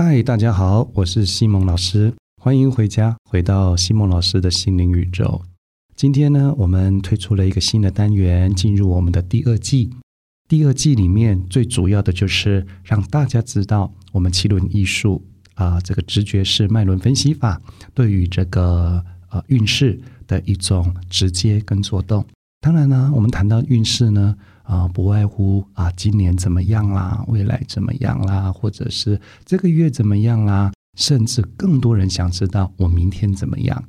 嗨，大家好，我是西蒙老师，欢迎回家，回到西蒙老师的心灵宇宙。今天呢，我们推出了一个新的单元，进入我们的第二季。第二季里面最主要的就是让大家知道，我们七轮艺术啊，这个直觉式脉轮分析法对于这个呃运势的一种直接跟作动。当然呢，我们谈到运势呢。啊，不外乎啊，今年怎么样啦？未来怎么样啦？或者是这个月怎么样啦？甚至更多人想知道我明天怎么样。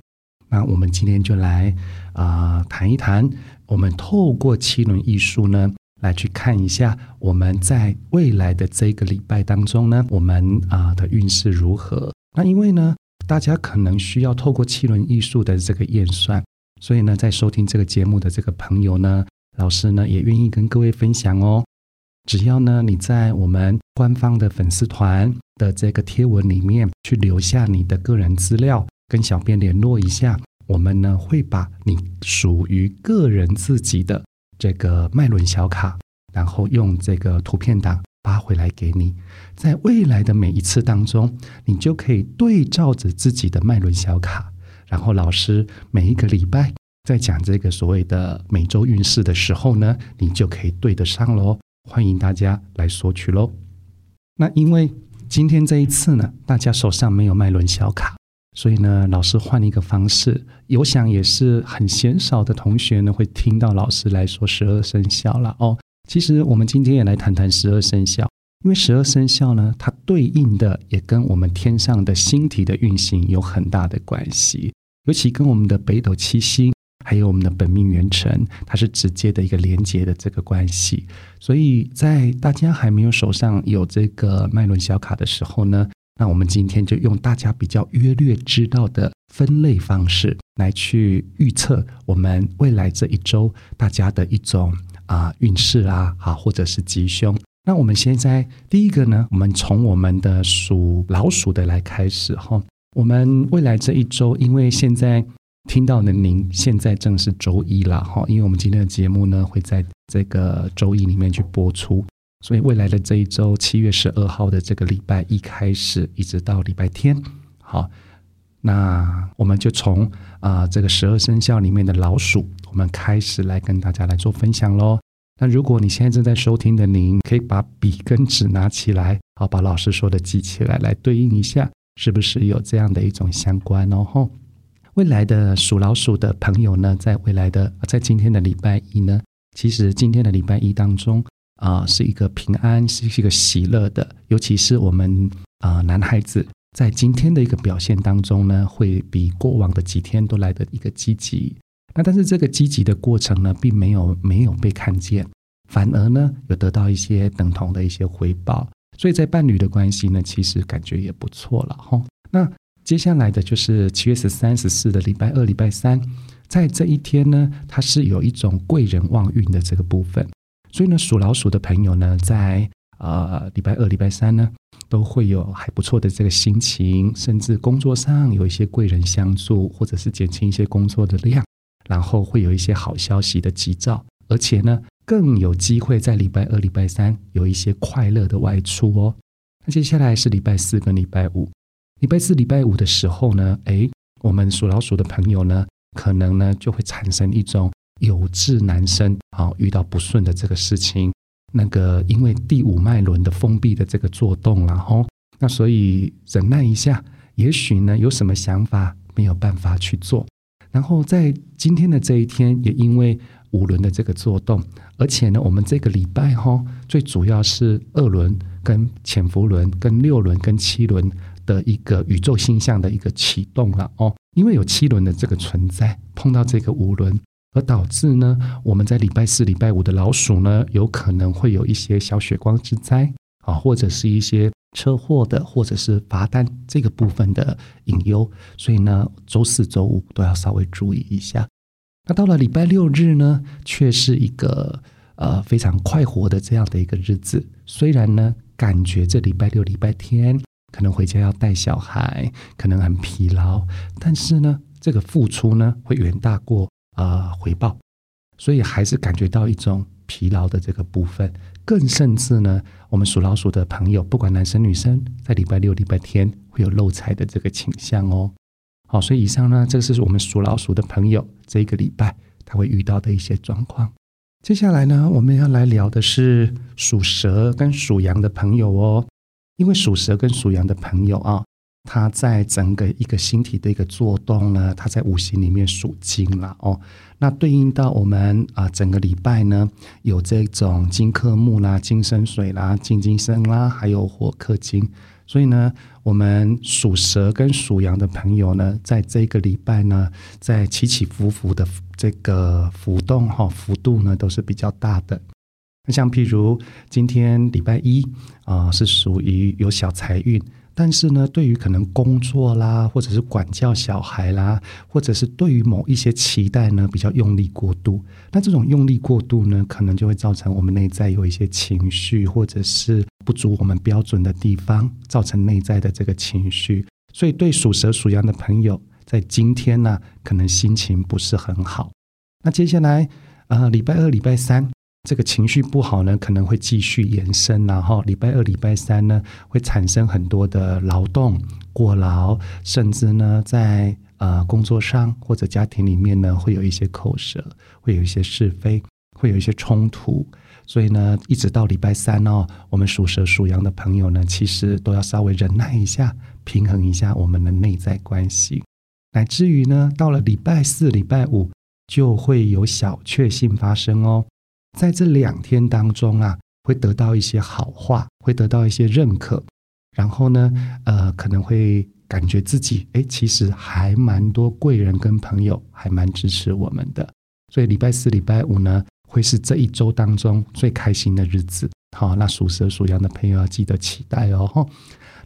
那我们今天就来啊谈一谈，我们透过七轮艺术呢，来去看一下我们在未来的这个礼拜当中呢，我们啊的运势如何？那因为呢，大家可能需要透过七轮艺术的这个验算，所以呢，在收听这个节目的这个朋友呢。老师呢也愿意跟各位分享哦，只要呢你在我们官方的粉丝团的这个贴文里面去留下你的个人资料，跟小编联络一下，我们呢会把你属于个人自己的这个脉轮小卡，然后用这个图片档发回来给你，在未来的每一次当中，你就可以对照着自己的脉轮小卡，然后老师每一个礼拜。在讲这个所谓的每周运势的时候呢，你就可以对得上喽。欢迎大家来索取喽。那因为今天这一次呢，大家手上没有脉轮小卡，所以呢，老师换了一个方式。有想也是很鲜少的同学呢，会听到老师来说十二生肖了哦。其实我们今天也来谈谈十二生肖，因为十二生肖呢，它对应的也跟我们天上的星体的运行有很大的关系，尤其跟我们的北斗七星。还有我们的本命元辰，它是直接的一个连接的这个关系，所以在大家还没有手上有这个脉轮小卡的时候呢，那我们今天就用大家比较约略知道的分类方式来去预测我们未来这一周大家的一种啊运势啊，好或者是吉凶。那我们现在第一个呢，我们从我们的属老鼠的来开始哈，我们未来这一周，因为现在。听到的您，现在正是周一了哈，因为我们今天的节目呢会在这个周一里面去播出，所以未来的这一周，七月十二号的这个礼拜一开始，一直到礼拜天，好，那我们就从啊这个十二生肖里面的老鼠，我们开始来跟大家来做分享喽。那如果你现在正在收听的您，可以把笔跟纸拿起来，好，把老师说的记起来，来对应一下，是不是有这样的一种相关哦？吼。未来的属老鼠的朋友呢，在未来的在今天的礼拜一呢，其实今天的礼拜一当中啊，是一个平安，是一个喜乐的。尤其是我们啊男孩子，在今天的一个表现当中呢，会比过往的几天都来的一个积极。那但是这个积极的过程呢，并没有没有被看见，反而呢，有得到一些等同的一些回报。所以在伴侣的关系呢，其实感觉也不错了哈。那。接下来的就是七月十三、十四的礼拜二、礼拜三，在这一天呢，它是有一种贵人旺运的这个部分，所以呢，属老鼠的朋友呢，在呃礼拜二、礼拜三呢，都会有还不错的这个心情，甚至工作上有一些贵人相助，或者是减轻一些工作的量，然后会有一些好消息的急兆，而且呢，更有机会在礼拜二、礼拜三有一些快乐的外出哦。那接下来是礼拜四跟礼拜五。礼拜四、礼拜五的时候呢，哎，我们属老鼠的朋友呢，可能呢就会产生一种有志难伸，啊，遇到不顺的这个事情。那个因为第五脉轮的封闭的这个作动，然后那所以忍耐一下，也许呢有什么想法没有办法去做。然后在今天的这一天，也因为五轮的这个作动，而且呢，我们这个礼拜哈，最主要是二轮跟潜伏轮跟六轮跟七轮。的一个宇宙星象的一个启动了哦，因为有七轮的这个存在，碰到这个五轮，而导致呢，我们在礼拜四、礼拜五的老鼠呢，有可能会有一些小血光之灾啊，或者是一些车祸的，或者是罚单这个部分的隐忧，所以呢，周四周五都要稍微注意一下。那到了礼拜六日呢，却是一个呃非常快活的这样的一个日子，虽然呢，感觉这礼拜六、礼拜天。可能回家要带小孩，可能很疲劳，但是呢，这个付出呢会远大过呃回报，所以还是感觉到一种疲劳的这个部分。更甚至呢，我们属老鼠的朋友，不管男生女生，在礼拜六、礼拜天会有漏财的这个倾向哦。好，所以以上呢，这个是我们属老鼠的朋友这一个礼拜他会遇到的一些状况。接下来呢，我们要来聊的是属蛇跟属羊的朋友哦，因为属蛇跟属羊的朋友啊。他在整个一个星体的一个做动呢，他在五行里面属金了哦。那对应到我们啊，整个礼拜呢，有这种金克木啦、金生水啦、金金生啦，还有火克金。所以呢，我们属蛇跟属羊的朋友呢，在这个礼拜呢，在起起伏伏的这个浮动哈幅度呢，都是比较大的。像譬如今天礼拜一啊，是属于有小财运。但是呢，对于可能工作啦，或者是管教小孩啦，或者是对于某一些期待呢，比较用力过度。那这种用力过度呢，可能就会造成我们内在有一些情绪，或者是不足我们标准的地方，造成内在的这个情绪。所以，对属蛇、属羊的朋友，在今天呢，可能心情不是很好。那接下来，呃，礼拜二、礼拜三。这个情绪不好呢，可能会继续延伸，然后礼拜二、礼拜三呢，会产生很多的劳动过劳，甚至呢，在呃工作上或者家庭里面呢，会有一些口舌，会有一些是非，会有一些冲突。所以呢，一直到礼拜三哦，我们属蛇、属羊的朋友呢，其实都要稍微忍耐一下，平衡一下我们的内在关系，乃至于呢，到了礼拜四、礼拜五，就会有小确幸发生哦。在这两天当中啊，会得到一些好话，会得到一些认可，然后呢，呃，可能会感觉自己，哎，其实还蛮多贵人跟朋友还蛮支持我们的，所以礼拜四、礼拜五呢，会是这一周当中最开心的日子。好，那属蛇、属羊的朋友要记得期待哦。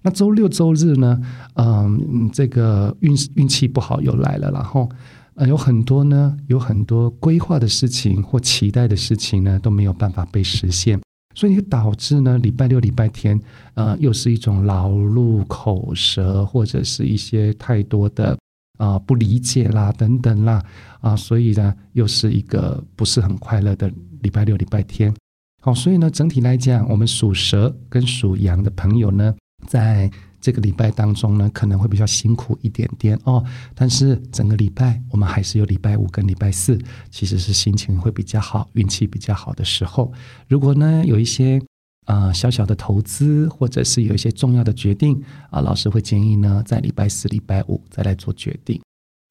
那周六、周日呢，嗯，这个运运气不好又来了，然后。呃，有很多呢，有很多规划的事情或期待的事情呢，都没有办法被实现，所以导致呢，礼拜六、礼拜天，呃，又是一种劳碌、口舌，或者是一些太多的啊不理解啦等等啦啊，所以呢，又是一个不是很快乐的礼拜六、礼拜天。好，所以呢，整体来讲，我们属蛇跟属羊的朋友呢，在。这个礼拜当中呢，可能会比较辛苦一点点哦。但是整个礼拜，我们还是有礼拜五跟礼拜四，其实是心情会比较好、运气比较好的时候。如果呢有一些呃小小的投资，或者是有一些重要的决定啊，老师会建议呢在礼拜四、礼拜五再来做决定。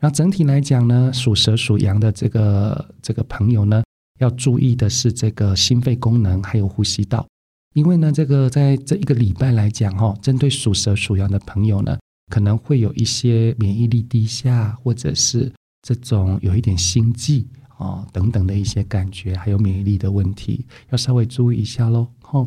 那整体来讲呢，属蛇、属羊的这个这个朋友呢，要注意的是这个心肺功能还有呼吸道。因为呢，这个在这一个礼拜来讲，哈，针对属蛇、属羊的朋友呢，可能会有一些免疫力低下，或者是这种有一点心悸啊等等的一些感觉，还有免疫力的问题，要稍微注意一下喽。好，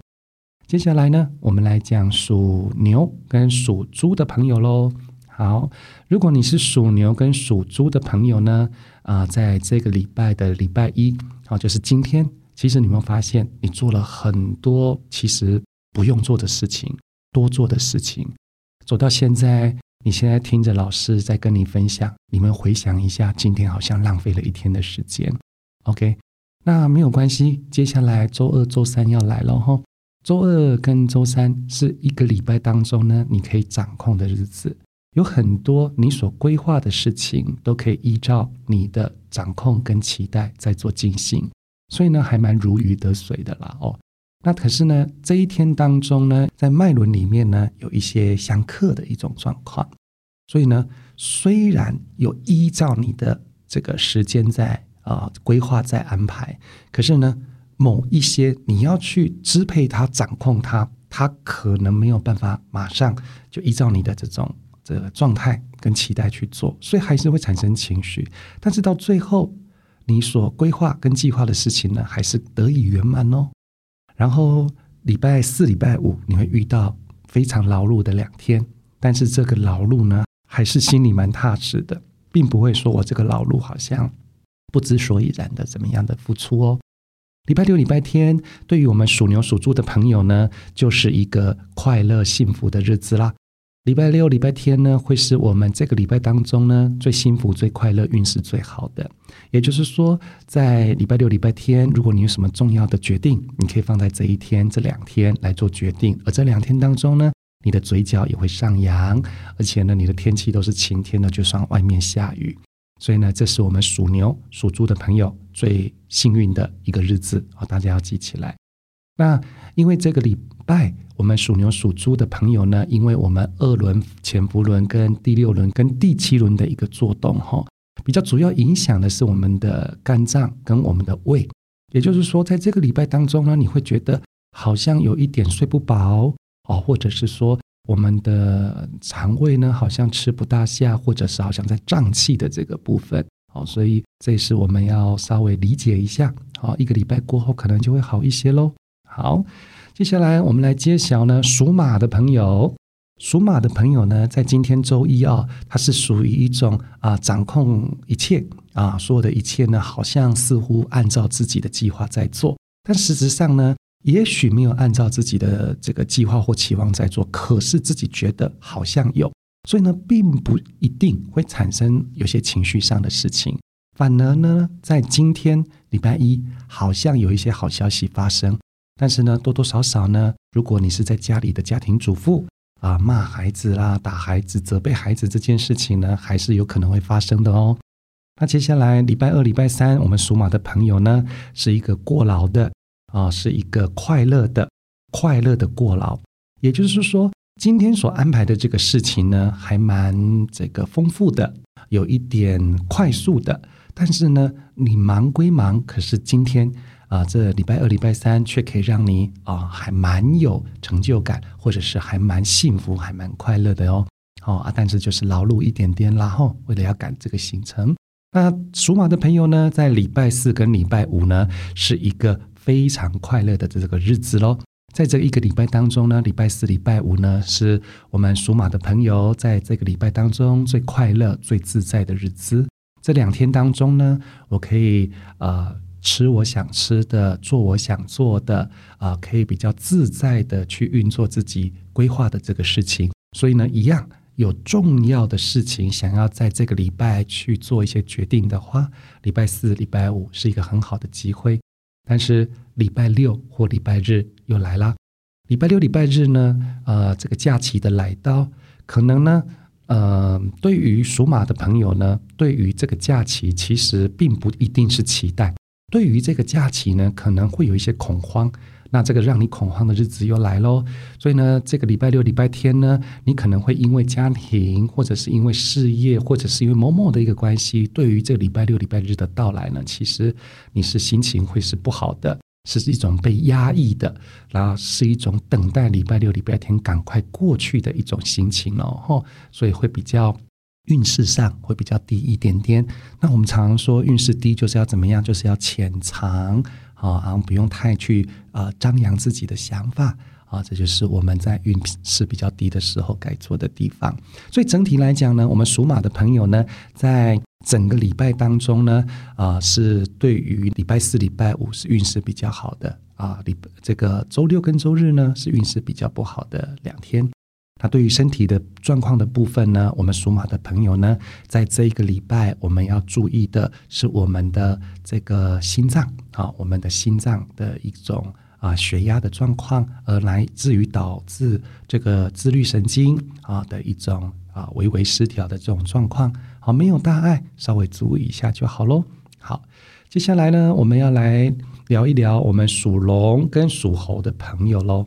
接下来呢，我们来讲属牛跟属猪的朋友喽。好，如果你是属牛跟属猪的朋友呢，啊，在这个礼拜的礼拜一，好，就是今天。其实你有发现，你做了很多其实不用做的事情，多做的事情，走到现在，你现在听着老师在跟你分享，你们回想一下，今天好像浪费了一天的时间。OK，那没有关系，接下来周二、周三要来了哈。周二跟周三是一个礼拜当中呢，你可以掌控的日子，有很多你所规划的事情，都可以依照你的掌控跟期待在做进行。所以呢，还蛮如鱼得水的啦哦。那可是呢，这一天当中呢，在脉轮里面呢，有一些相克的一种状况。所以呢，虽然有依照你的这个时间在啊规划在安排，可是呢，某一些你要去支配它、掌控它，它可能没有办法马上就依照你的这种这个状态跟期待去做，所以还是会产生情绪。但是到最后。你所规划跟计划的事情呢，还是得以圆满哦。然后礼拜四、礼拜五你会遇到非常劳碌的两天，但是这个劳碌呢，还是心里蛮踏实的，并不会说我这个劳碌好像不知所以然的怎么样的付出哦。礼拜六、礼拜天，对于我们属牛、属猪的朋友呢，就是一个快乐幸福的日子啦。礼拜六、礼拜天呢，会是我们这个礼拜当中呢最幸福、最快乐、运势最好的。也就是说，在礼拜六、礼拜天，如果你有什么重要的决定，你可以放在这一天、这两天来做决定。而这两天当中呢，你的嘴角也会上扬，而且呢，你的天气都是晴天的，就算外面下雨。所以呢，这是我们属牛、属猪的朋友最幸运的一个日子啊！大家要记起来。那因为这个礼拜。我们属牛、属猪的朋友呢，因为我们二轮潜伏轮跟第六轮跟第七轮的一个做动哈，比较主要影响的是我们的肝脏跟我们的胃。也就是说，在这个礼拜当中呢，你会觉得好像有一点睡不饱哦，或者是说我们的肠胃呢好像吃不大下，或者是好像在胀气的这个部分哦，所以这也是我们要稍微理解一下。好，一个礼拜过后可能就会好一些喽。好。接下来我们来揭晓呢，属马的朋友，属马的朋友呢，在今天周一啊，它是属于一种啊掌控一切啊，所有的一切呢，好像似乎按照自己的计划在做，但实质上呢，也许没有按照自己的这个计划或期望在做，可是自己觉得好像有，所以呢，并不一定会产生有些情绪上的事情，反而呢，在今天礼拜一，好像有一些好消息发生。但是呢，多多少少呢，如果你是在家里的家庭主妇啊，骂孩子啦、打孩子、责备孩子这件事情呢，还是有可能会发生的哦。那接下来礼拜二、礼拜三，我们属马的朋友呢，是一个过劳的啊，是一个快乐的、快乐的过劳。也就是说，今天所安排的这个事情呢，还蛮这个丰富的，有一点快速的。但是呢，你忙归忙，可是今天。啊，这礼拜二、礼拜三却可以让你啊，还蛮有成就感，或者是还蛮幸福、还蛮快乐的哦。哦啊，但是就是劳碌一点点啦吼，为了要赶这个行程。那属马的朋友呢，在礼拜四跟礼拜五呢，是一个非常快乐的这个日子喽。在这一个礼拜当中呢，礼拜四、礼拜五呢，是我们属马的朋友在这个礼拜当中最快乐、最自在的日子。这两天当中呢，我可以呃。吃我想吃的，做我想做的，啊，可以比较自在的去运作自己规划的这个事情。所以呢，一样有重要的事情想要在这个礼拜去做一些决定的话，礼拜四、礼拜五是一个很好的机会。但是礼拜六或礼拜日又来了。礼拜六、礼拜日呢，呃，这个假期的来到，可能呢，呃，对于属马的朋友呢，对于这个假期其实并不一定是期待。对于这个假期呢，可能会有一些恐慌。那这个让你恐慌的日子又来喽。所以呢，这个礼拜六、礼拜天呢，你可能会因为家庭，或者是因为事业，或者是因为某某的一个关系，对于这个礼拜六、礼拜日的到来呢，其实你是心情会是不好的，是一种被压抑的，然后是一种等待礼拜六、礼拜天赶快过去的一种心情哦。吼所以会比较。运势上会比较低一点点。那我们常常说运势低就是要怎么样？就是要潜藏啊，然后不用太去啊张扬自己的想法啊。这就是我们在运势比较低的时候该做的地方。所以整体来讲呢，我们属马的朋友呢，在整个礼拜当中呢，啊是对于礼拜四、礼拜五是运势比较好的啊。礼这个周六跟周日呢是运势比较不好的两天。那对于身体的状况的部分呢，我们属马的朋友呢，在这一个礼拜，我们要注意的是我们的这个心脏啊，我们的心脏的一种啊血压的状况，而来自于导致这个自律神经啊的一种啊微微失调的这种状况，好，没有大碍，稍微注意一下就好喽。好，接下来呢，我们要来聊一聊我们属龙跟属猴的朋友喽。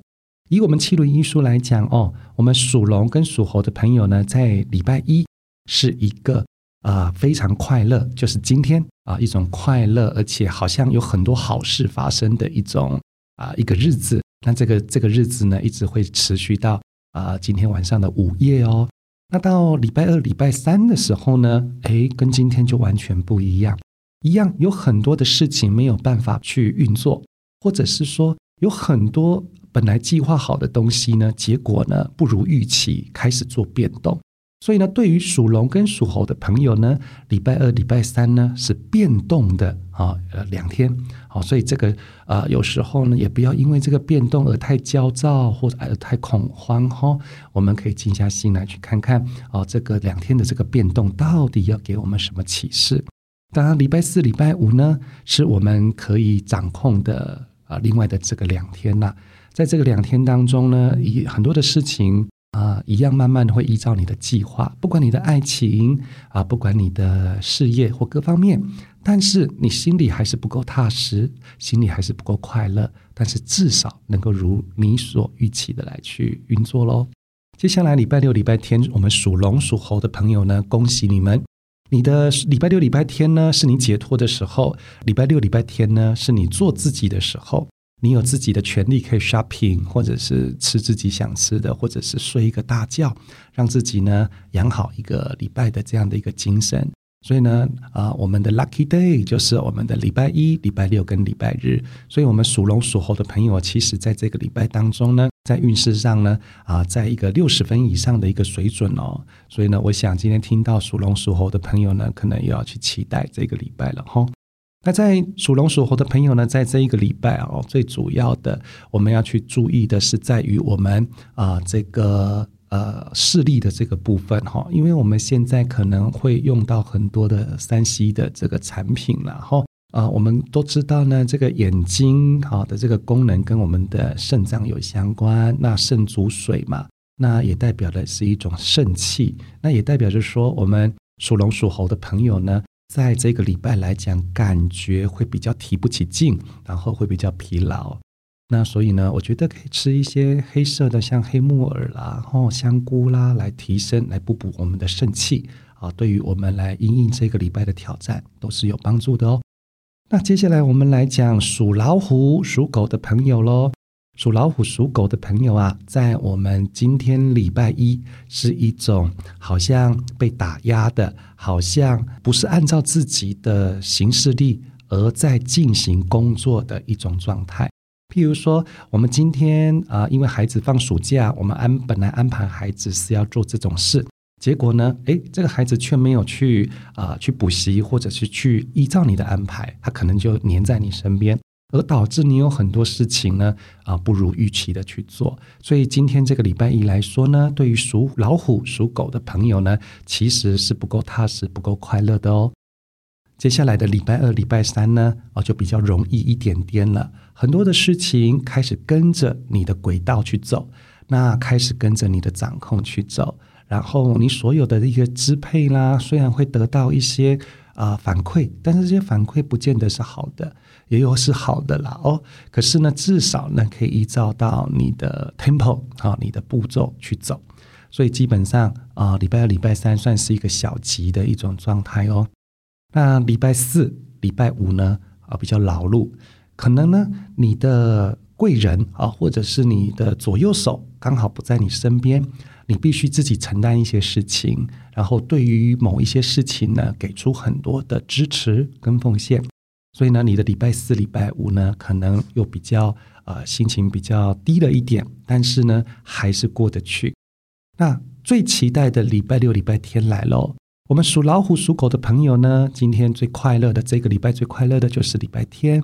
以我们七轮艺术来讲哦，我们属龙跟属猴的朋友呢，在礼拜一是一个啊非常快乐，就是今天啊一种快乐，而且好像有很多好事发生的一种啊一个日子。那这个这个日子呢，一直会持续到啊今天晚上的午夜哦。那到礼拜二、礼拜三的时候呢，诶，跟今天就完全不一样，一样有很多的事情没有办法去运作，或者是说有很多。本来计划好的东西呢，结果呢不如预期，开始做变动。所以呢，对于属龙跟属猴的朋友呢，礼拜二、礼拜三呢是变动的啊，呃，两天，好，所以这个啊，有时候呢，也不要因为这个变动而太焦躁或者太恐慌哈。我们可以静下心来去看看，啊，这个两天的这个变动到底要给我们什么启示？当然，礼拜四、礼拜五呢，是我们可以掌控的啊，另外的这个两天呐，在这个两天当中呢，以很多的事情。啊，一样慢慢的会依照你的计划，不管你的爱情啊，不管你的事业或各方面，但是你心里还是不够踏实，心里还是不够快乐，但是至少能够如你所预期的来去运作喽。接下来礼拜六、礼拜天，我们属龙、属猴的朋友呢，恭喜你们，你的礼拜六、礼拜天呢是你解脱的时候，礼拜六、礼拜天呢是你做自己的时候。你有自己的权利，可以 shopping，或者是吃自己想吃的，或者是睡一个大觉，让自己呢养好一个礼拜的这样的一个精神。所以呢，啊，我们的 lucky day 就是我们的礼拜一、礼拜六跟礼拜日。所以，我们属龙属猴的朋友，其实在这个礼拜当中呢，在运势上呢，啊，在一个六十分以上的一个水准哦。所以呢，我想今天听到属龙属猴的朋友呢，可能又要去期待这个礼拜了哈。那在属龙属猴的朋友呢，在这一个礼拜哦，最主要的我们要去注意的是在于我们啊这个呃视力的这个部分哈，因为我们现在可能会用到很多的三 C 的这个产品了哈啊，我们都知道呢，这个眼睛好的这个功能跟我们的肾脏有相关，那肾主水嘛，那也代表的是一种肾气，那也代表着说我们属龙属猴的朋友呢。在这个礼拜来讲，感觉会比较提不起劲，然后会比较疲劳。那所以呢，我觉得可以吃一些黑色的，像黑木耳啦、哦香菇啦，来提升、来补补我们的肾气啊。对于我们来应应这个礼拜的挑战，都是有帮助的哦。那接下来我们来讲属老虎、属狗的朋友喽。属老虎、属狗的朋友啊，在我们今天礼拜一是一种好像被打压的，好像不是按照自己的行事力而在进行工作的一种状态。譬如说，我们今天啊，因为孩子放暑假，我们安本来安排孩子是要做这种事，结果呢，诶，这个孩子却没有去啊去补习，或者是去依照你的安排，他可能就黏在你身边。而导致你有很多事情呢，啊，不如预期的去做。所以今天这个礼拜一来说呢，对于属老虎、属狗的朋友呢，其实是不够踏实、不够快乐的哦。接下来的礼拜二、礼拜三呢，哦，就比较容易一点点了。很多的事情开始跟着你的轨道去走，那开始跟着你的掌控去走，然后你所有的一个支配啦，虽然会得到一些啊反馈，但是这些反馈不见得是好的。也有是好的啦哦，可是呢，至少呢可以依照到你的 tempo 啊，你的步骤去走，所以基本上啊，礼拜二、礼拜三算是一个小吉的一种状态哦。那礼拜四、礼拜五呢啊比较劳碌，可能呢你的贵人啊，或者是你的左右手刚好不在你身边，你必须自己承担一些事情，然后对于某一些事情呢，给出很多的支持跟奉献。所以呢，你的礼拜四、礼拜五呢，可能又比较呃心情比较低了一点，但是呢，还是过得去。那最期待的礼拜六、礼拜天来喽！我们属老虎、属狗的朋友呢，今天最快乐的这个礼拜最快乐的就是礼拜天。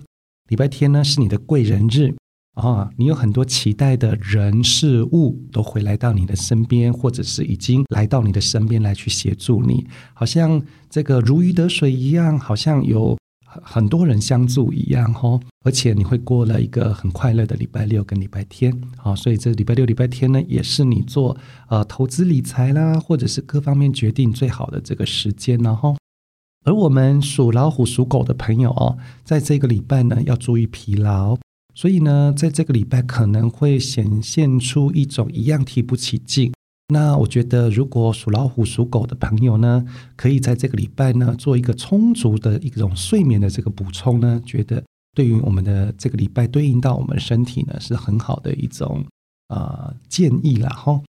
礼拜天呢是你的贵人日啊，你有很多期待的人事物都会来到你的身边，或者是已经来到你的身边来去协助你，好像这个如鱼得水一样，好像有。很多人相助一样吼，而且你会过了一个很快乐的礼拜六跟礼拜天，好，所以这礼拜六、礼拜天呢，也是你做呃投资理财啦，或者是各方面决定最好的这个时间呢吼。而我们属老虎、属狗的朋友哦，在这个礼拜呢，要注意疲劳，所以呢，在这个礼拜可能会显现出一种一样提不起劲。那我觉得，如果属老虎、属狗的朋友呢，可以在这个礼拜呢，做一个充足的一种睡眠的这个补充呢，觉得对于我们的这个礼拜对应到我们身体呢，是很好的一种啊建议了哈。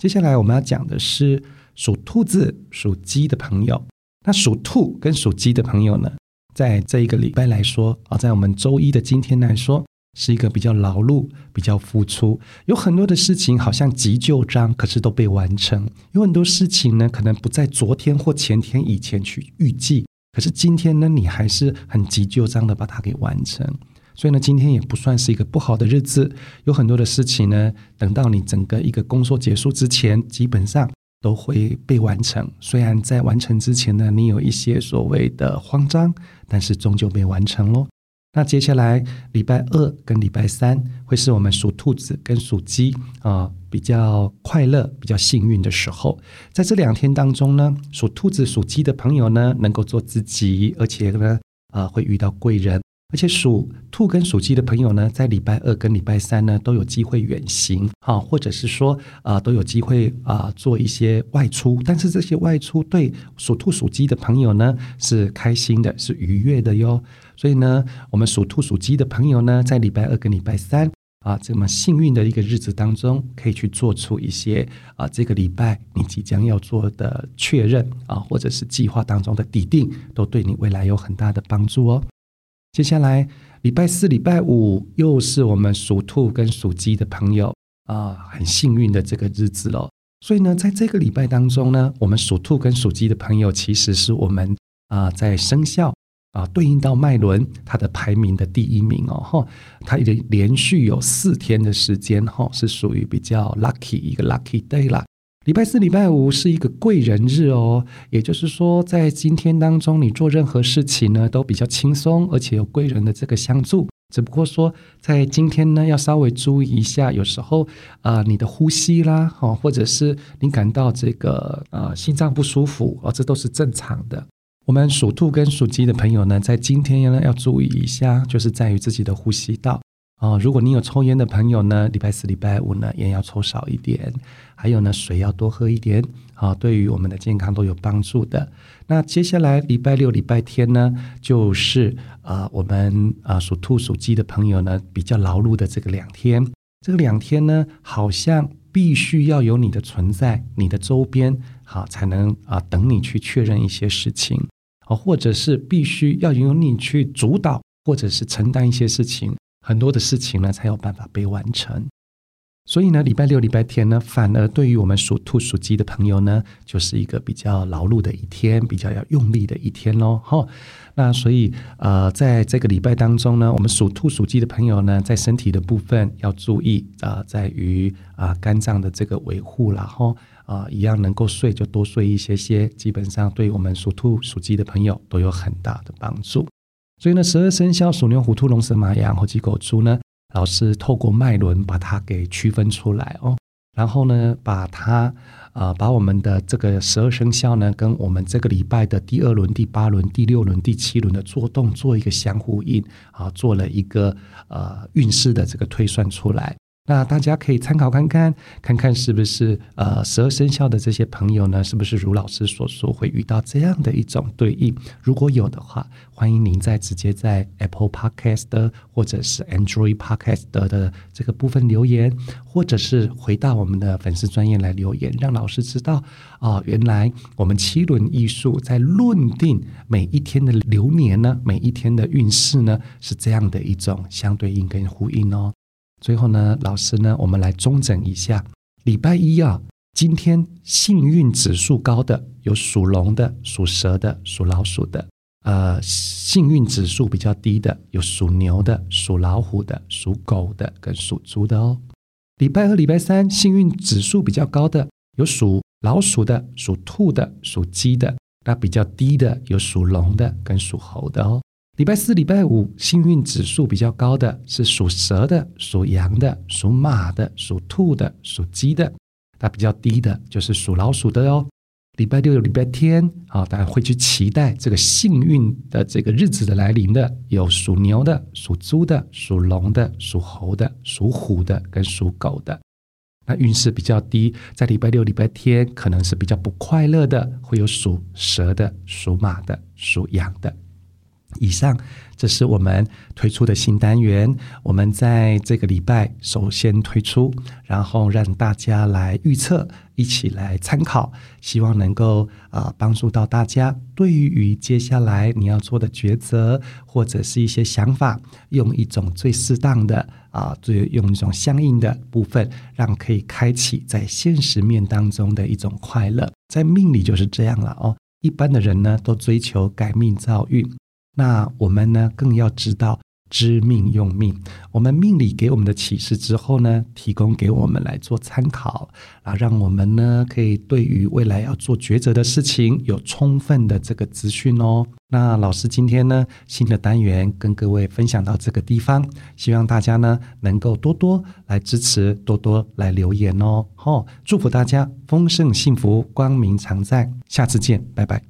接下来我们要讲的是属兔子、属鸡的朋友。那属兔跟属鸡的朋友呢，在这一个礼拜来说啊，在我们周一的今天来说，是一个比较劳碌、比较付出，有很多的事情好像急就章，可是都被完成。有很多事情呢，可能不在昨天或前天以前去预计，可是今天呢，你还是很急就章的把它给完成。所以呢，今天也不算是一个不好的日子。有很多的事情呢，等到你整个一个工作结束之前，基本上都会被完成。虽然在完成之前呢，你有一些所谓的慌张，但是终究被完成喽。那接下来礼拜二跟礼拜三会是我们属兔子跟属鸡啊比较快乐、比较幸运的时候。在这两天当中呢，属兔子、属鸡的朋友呢，能够做自己，而且呢，啊，会遇到贵人。而且属兔跟属鸡的朋友呢，在礼拜二跟礼拜三呢，都有机会远行啊，或者是说啊，都有机会啊，做一些外出。但是这些外出对属兔属鸡的朋友呢，是开心的，是愉悦的哟。所以呢，我们属兔属鸡的朋友呢，在礼拜二跟礼拜三啊，这么幸运的一个日子当中，可以去做出一些啊，这个礼拜你即将要做的确认啊，或者是计划当中的底定，都对你未来有很大的帮助哦。接下来礼拜四、礼拜五又是我们属兔跟属鸡的朋友啊，很幸运的这个日子了。所以呢，在这个礼拜当中呢，我们属兔跟属鸡的朋友，其实是我们啊在生肖啊对应到脉轮它的排名的第一名哦。哈，它已经连续有四天的时间哈，是属于比较 lucky 一个 lucky day 啦。礼拜四、礼拜五是一个贵人日哦，也就是说，在今天当中，你做任何事情呢都比较轻松，而且有贵人的这个相助。只不过说，在今天呢，要稍微注意一下，有时候啊，你的呼吸啦，哦，或者是你感到这个呃心脏不舒服哦，这都是正常的。我们属兔跟属鸡的朋友呢，在今天呢要注意一下，就是在于自己的呼吸道。哦，如果你有抽烟的朋友呢，礼拜四、礼拜五呢，烟要抽少一点，还有呢，水要多喝一点，啊，对于我们的健康都有帮助的。那接下来礼拜六、礼拜天呢，就是啊，我们啊属兔、属鸡的朋友呢，比较劳碌的这个两天。这个两天呢，好像必须要有你的存在，你的周边好才能啊等你去确认一些事情，啊，或者是必须要由你去主导，或者是承担一些事情。很多的事情呢，才有办法被完成。所以呢，礼拜六、礼拜天呢，反而对于我们属兔、属鸡的朋友呢，就是一个比较劳碌的一天，比较要用力的一天喽。哈，那所以呃，在这个礼拜当中呢，我们属兔、属鸡的朋友呢，在身体的部分要注意啊，在于啊肝脏的这个维护了哈啊，一样能够睡就多睡一些些，基本上对我们属兔、属鸡的朋友都有很大的帮助。所以呢，十二生肖鼠牛、虎、兔、龙、蛇、马、羊、猴、鸡、狗、猪呢，老师透过脉轮把它给区分出来哦，然后呢，把它啊，把我们的这个十二生肖呢，跟我们这个礼拜的第二轮、第八轮、第六轮、第七轮的做动做一个相呼应啊，做了一个呃运势的这个推算出来。那大家可以参考看看，看看是不是呃十二生肖的这些朋友呢，是不是如老师所说会遇到这样的一种对应？如果有的话，欢迎您在直接在 Apple Podcast 或者是 Android Podcast 的这个部分留言，或者是回到我们的粉丝专业来留言，让老师知道哦，原来我们七轮艺术在论定每一天的流年呢，每一天的运势呢，是这样的一种相对应跟呼应哦。最后呢，老师呢，我们来中整一下。礼拜一啊，今天幸运指数高的有属龙的、属蛇的、属老鼠的。呃，幸运指数比较低的有属牛的、属老虎的、属狗的跟属猪的哦。礼拜二、礼拜三幸运指数比较高的有属老鼠的、属兔的、属鸡的。那比较低的有属龙的跟属猴的哦。礼拜四、礼拜五，幸运指数比较高的是属蛇的、属羊的、属马的、属兔的、属鸡的。那比较低的就是属老鼠的哦。礼拜六、礼拜天，啊，大家会去期待这个幸运的这个日子的来临的，有属牛的、属猪的、属龙的、属猴的、属虎的跟属狗的。那运势比较低，在礼拜六、礼拜天可能是比较不快乐的，会有属蛇的、属马的、属羊的。以上，这是我们推出的新单元。我们在这个礼拜首先推出，然后让大家来预测，一起来参考，希望能够啊帮助到大家。对于接下来你要做的抉择，或者是一些想法，用一种最适当的啊，最用一种相应的部分，让可以开启在现实面当中的一种快乐。在命里就是这样了哦。一般的人呢，都追求改命造运。那我们呢，更要知道知命用命。我们命理给我们的启示之后呢，提供给我们来做参考啊，让我们呢可以对于未来要做抉择的事情有充分的这个资讯哦。那老师今天呢，新的单元跟各位分享到这个地方，希望大家呢能够多多来支持，多多来留言哦。好，祝福大家丰盛幸福，光明常在。下次见，拜拜。